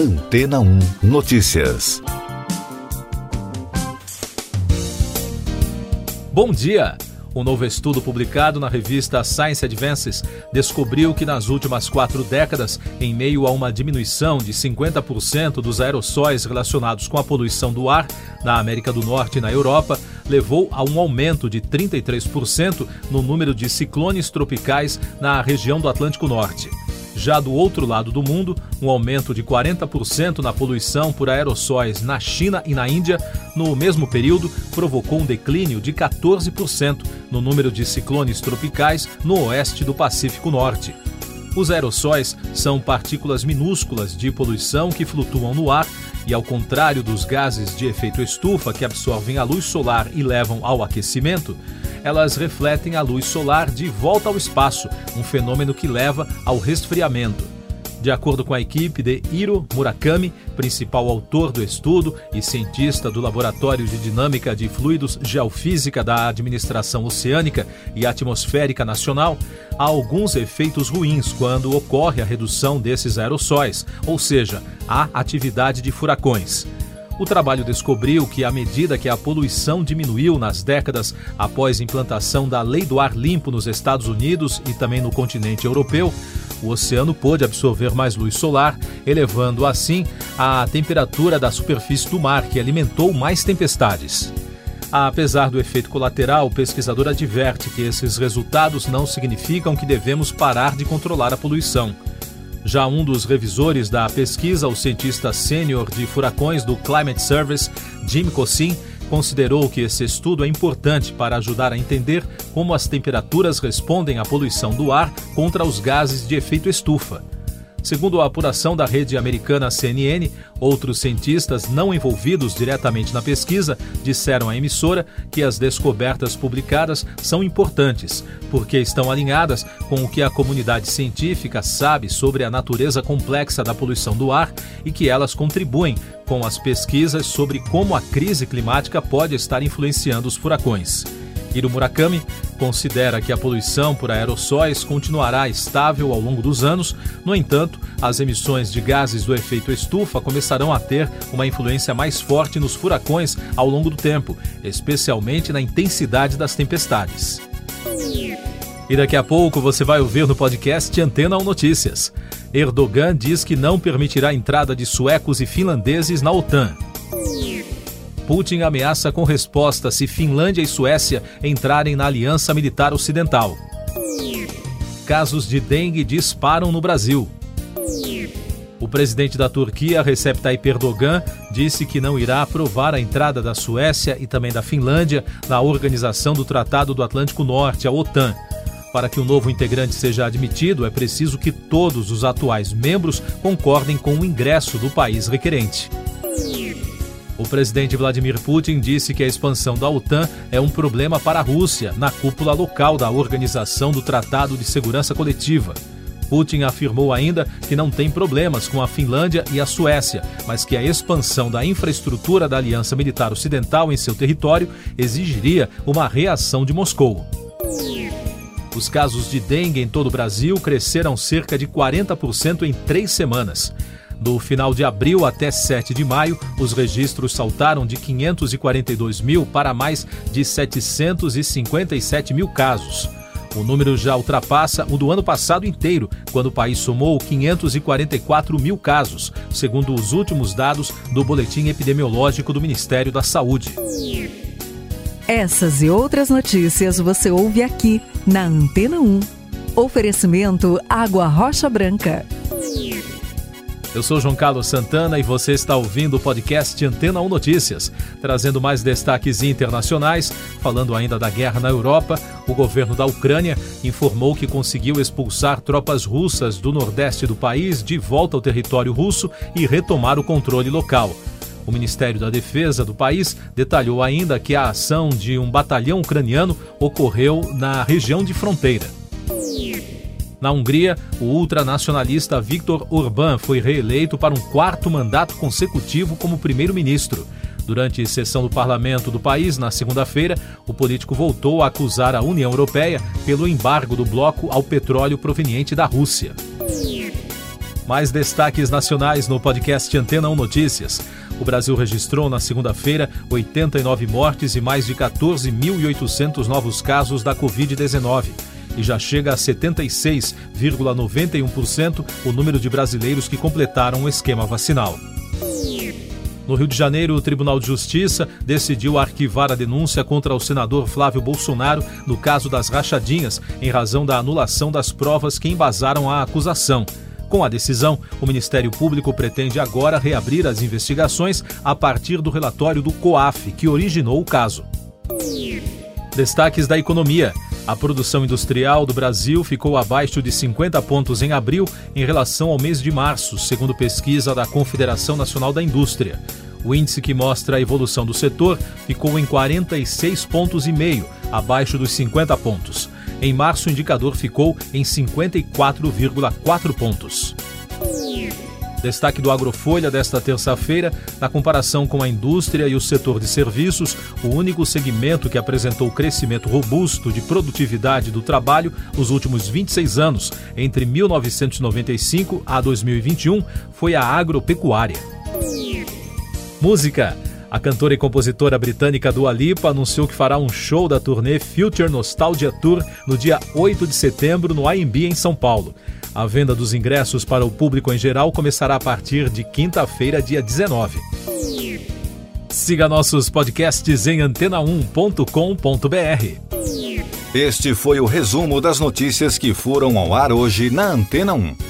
Antena 1 Notícias. Bom dia! Um novo estudo publicado na revista Science Advances descobriu que nas últimas quatro décadas, em meio a uma diminuição de 50% dos aerossóis relacionados com a poluição do ar na América do Norte e na Europa, levou a um aumento de 33% no número de ciclones tropicais na região do Atlântico Norte. Já do outro lado do mundo, um aumento de 40% na poluição por aerossóis na China e na Índia, no mesmo período, provocou um declínio de 14% no número de ciclones tropicais no oeste do Pacífico Norte. Os aerossóis são partículas minúsculas de poluição que flutuam no ar e, ao contrário dos gases de efeito estufa que absorvem a luz solar e levam ao aquecimento, elas refletem a luz solar de volta ao espaço, um fenômeno que leva ao resfriamento. De acordo com a equipe de Hiro Murakami, principal autor do estudo e cientista do Laboratório de Dinâmica de Fluidos Geofísica da Administração Oceânica e Atmosférica Nacional, há alguns efeitos ruins quando ocorre a redução desses aerossóis, ou seja, há atividade de furacões. O trabalho descobriu que, à medida que a poluição diminuiu nas décadas após implantação da Lei do Ar Limpo nos Estados Unidos e também no continente europeu, o oceano pôde absorver mais luz solar, elevando assim a temperatura da superfície do mar, que alimentou mais tempestades. Apesar do efeito colateral, o pesquisador adverte que esses resultados não significam que devemos parar de controlar a poluição. Já um dos revisores da pesquisa, o cientista sênior de furacões do Climate Service, Jim Cossin, considerou que esse estudo é importante para ajudar a entender como as temperaturas respondem à poluição do ar contra os gases de efeito estufa. Segundo a apuração da rede americana CNN, outros cientistas não envolvidos diretamente na pesquisa disseram à emissora que as descobertas publicadas são importantes, porque estão alinhadas com o que a comunidade científica sabe sobre a natureza complexa da poluição do ar e que elas contribuem com as pesquisas sobre como a crise climática pode estar influenciando os furacões. Hiro Murakami considera que a poluição por aerossóis continuará estável ao longo dos anos, no entanto, as emissões de gases do efeito estufa começarão a ter uma influência mais forte nos furacões ao longo do tempo, especialmente na intensidade das tempestades. E daqui a pouco você vai ouvir no podcast Antena 1 Notícias. Erdogan diz que não permitirá a entrada de suecos e finlandeses na OTAN. Putin ameaça com resposta se Finlândia e Suécia entrarem na aliança militar ocidental. Casos de dengue disparam no Brasil. O presidente da Turquia, Recep Tayyip Erdogan, disse que não irá aprovar a entrada da Suécia e também da Finlândia na organização do Tratado do Atlântico Norte, a OTAN. Para que o novo integrante seja admitido, é preciso que todos os atuais membros concordem com o ingresso do país requerente. Presidente Vladimir Putin disse que a expansão da OTAN é um problema para a Rússia na cúpula local da Organização do Tratado de Segurança Coletiva. Putin afirmou ainda que não tem problemas com a Finlândia e a Suécia, mas que a expansão da infraestrutura da Aliança Militar Ocidental em seu território exigiria uma reação de Moscou. Os casos de dengue em todo o Brasil cresceram cerca de 40% em três semanas. Do final de abril até 7 de maio, os registros saltaram de 542 mil para mais de 757 mil casos. O número já ultrapassa o do ano passado inteiro, quando o país somou 544 mil casos, segundo os últimos dados do Boletim Epidemiológico do Ministério da Saúde. Essas e outras notícias você ouve aqui na Antena 1. Oferecimento Água Rocha Branca. Eu sou João Carlos Santana e você está ouvindo o podcast Antena 1 Notícias, trazendo mais destaques internacionais. Falando ainda da guerra na Europa, o governo da Ucrânia informou que conseguiu expulsar tropas russas do nordeste do país de volta ao território russo e retomar o controle local. O Ministério da Defesa do país detalhou ainda que a ação de um batalhão ucraniano ocorreu na região de fronteira. Na Hungria, o ultranacionalista Viktor Orbán foi reeleito para um quarto mandato consecutivo como primeiro-ministro. Durante sessão do parlamento do país, na segunda-feira, o político voltou a acusar a União Europeia pelo embargo do bloco ao petróleo proveniente da Rússia. Mais destaques nacionais no podcast Antena 1 Notícias. O Brasil registrou na segunda-feira 89 mortes e mais de 14.800 novos casos da Covid-19 e já chega a 76,91% o número de brasileiros que completaram o esquema vacinal. No Rio de Janeiro, o Tribunal de Justiça decidiu arquivar a denúncia contra o senador Flávio Bolsonaro no caso das rachadinhas, em razão da anulação das provas que embasaram a acusação. Com a decisão, o Ministério Público pretende agora reabrir as investigações a partir do relatório do COAF, que originou o caso. Destaques da economia. A produção industrial do Brasil ficou abaixo de 50 pontos em abril em relação ao mês de março, segundo pesquisa da Confederação Nacional da Indústria. O índice que mostra a evolução do setor ficou em 46 pontos e meio, abaixo dos 50 pontos. Em março, o indicador ficou em 54,4 pontos. Destaque do Agrofolha desta terça-feira, na comparação com a indústria e o setor de serviços, o único segmento que apresentou crescimento robusto de produtividade do trabalho nos últimos 26 anos, entre 1995 a 2021, foi a agropecuária. Música. A cantora e compositora britânica Dua Lipa anunciou que fará um show da turnê Future Nostalgia Tour no dia 8 de setembro no AMB em São Paulo. A venda dos ingressos para o público em geral começará a partir de quinta-feira, dia 19. Siga nossos podcasts em antena1.com.br. Este foi o resumo das notícias que foram ao ar hoje na Antena 1.